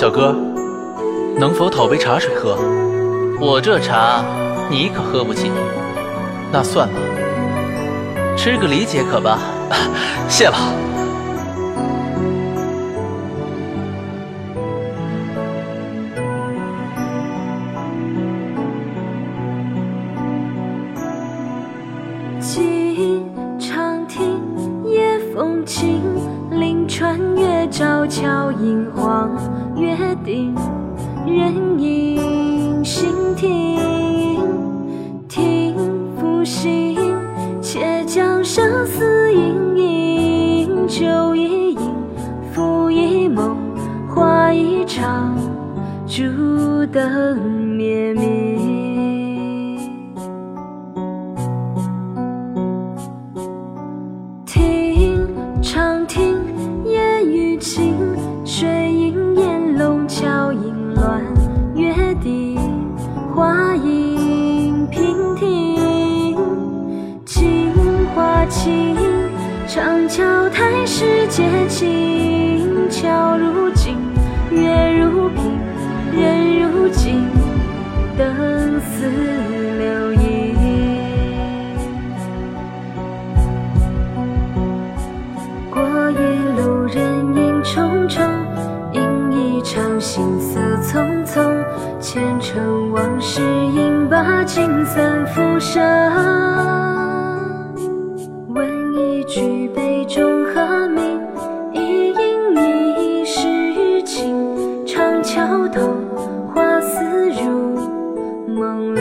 小哥，能否讨杯茶水喝？我这茶你可喝不起。那算了，吃个梨解渴吧？谢了。几长亭夜风轻，临川月照桥映黄约定。人影心停，听复兴，且将相思隐隐。酒一饮，复一梦，花一场，烛灯灭明。听长亭台石阶轻，桥如镜，月如屏，人如镜，灯似流萤。过一路人影重重，饮一场心思匆匆。前尘往事应把景散浮生。问一句杯中何名？头，花似入梦里。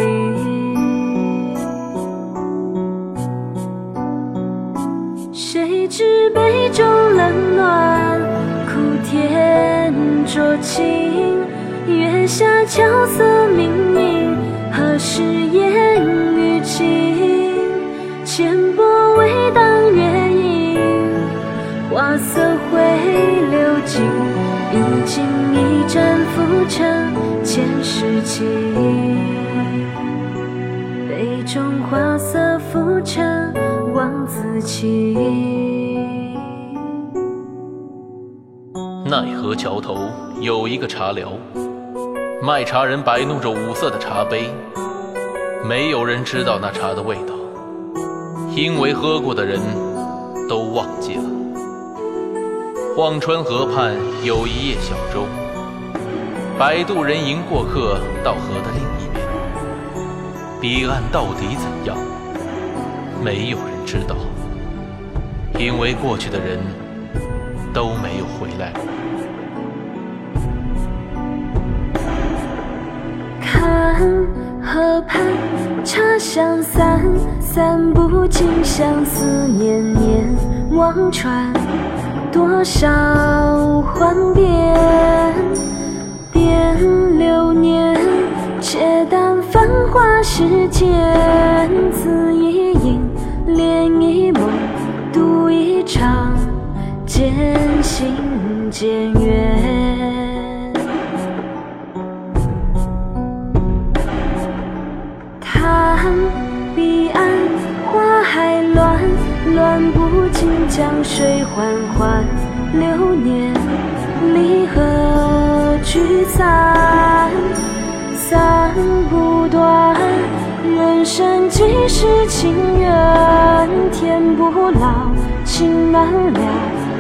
谁知杯中冷暖，苦甜酌情。月下桥色明明，何时烟雨尽？千波微当月影，花色会流尽。饮尽一盏浮沉前世记忆。杯中花色浮沉望自己。奈何桥头有一个茶寮，卖茶人摆弄着五色的茶杯，没有人知道那茶的味道，因为喝过的人都忘记了。忘川河畔有一叶小舟，摆渡人迎过客到河的另一边，彼岸到底怎样，没有人知道，因为过去的人都没有回来。看河畔茶香散，散不尽相思念念忘川，多少幻变，念流年，且淡繁华世间，此一饮，恋一梦，度一场，渐行渐远。叹彼岸花还乱，乱不尽江水缓缓流年，聚散，散不断。人生几世情缘，天不老，情难了，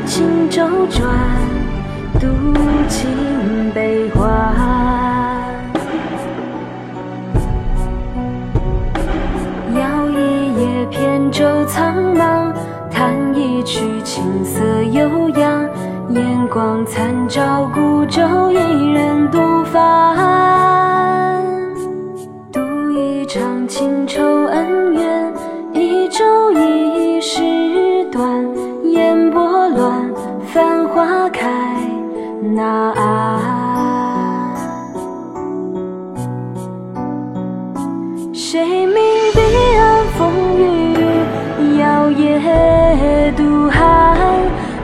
轻舟转，渡尽悲欢。摇一叶扁舟苍茫，弹一曲琴瑟悠扬。烟光残照孤舟，一人独帆。渡一场情仇恩怨，一舟一世短。烟波乱，繁花开那岸。谁明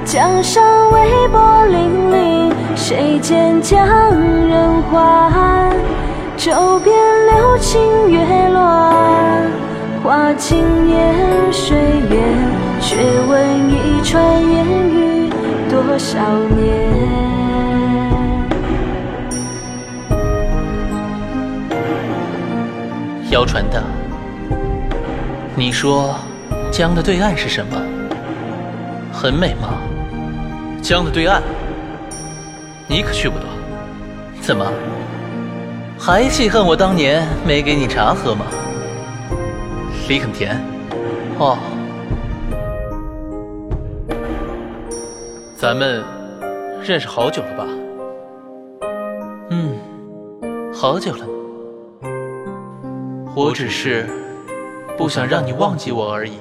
江上微波粼粼，谁见江人还？舟边柳青月乱，花清烟水远。却问一船烟雨多少年。谣传的，你说江的对岸是什么？很美吗？江的对岸，你可去不得。怎么，还记恨我当年没给你茶喝吗？李肯田，哦，咱们认识好久了吧？嗯，好久了。我只是不想让你忘记我而已。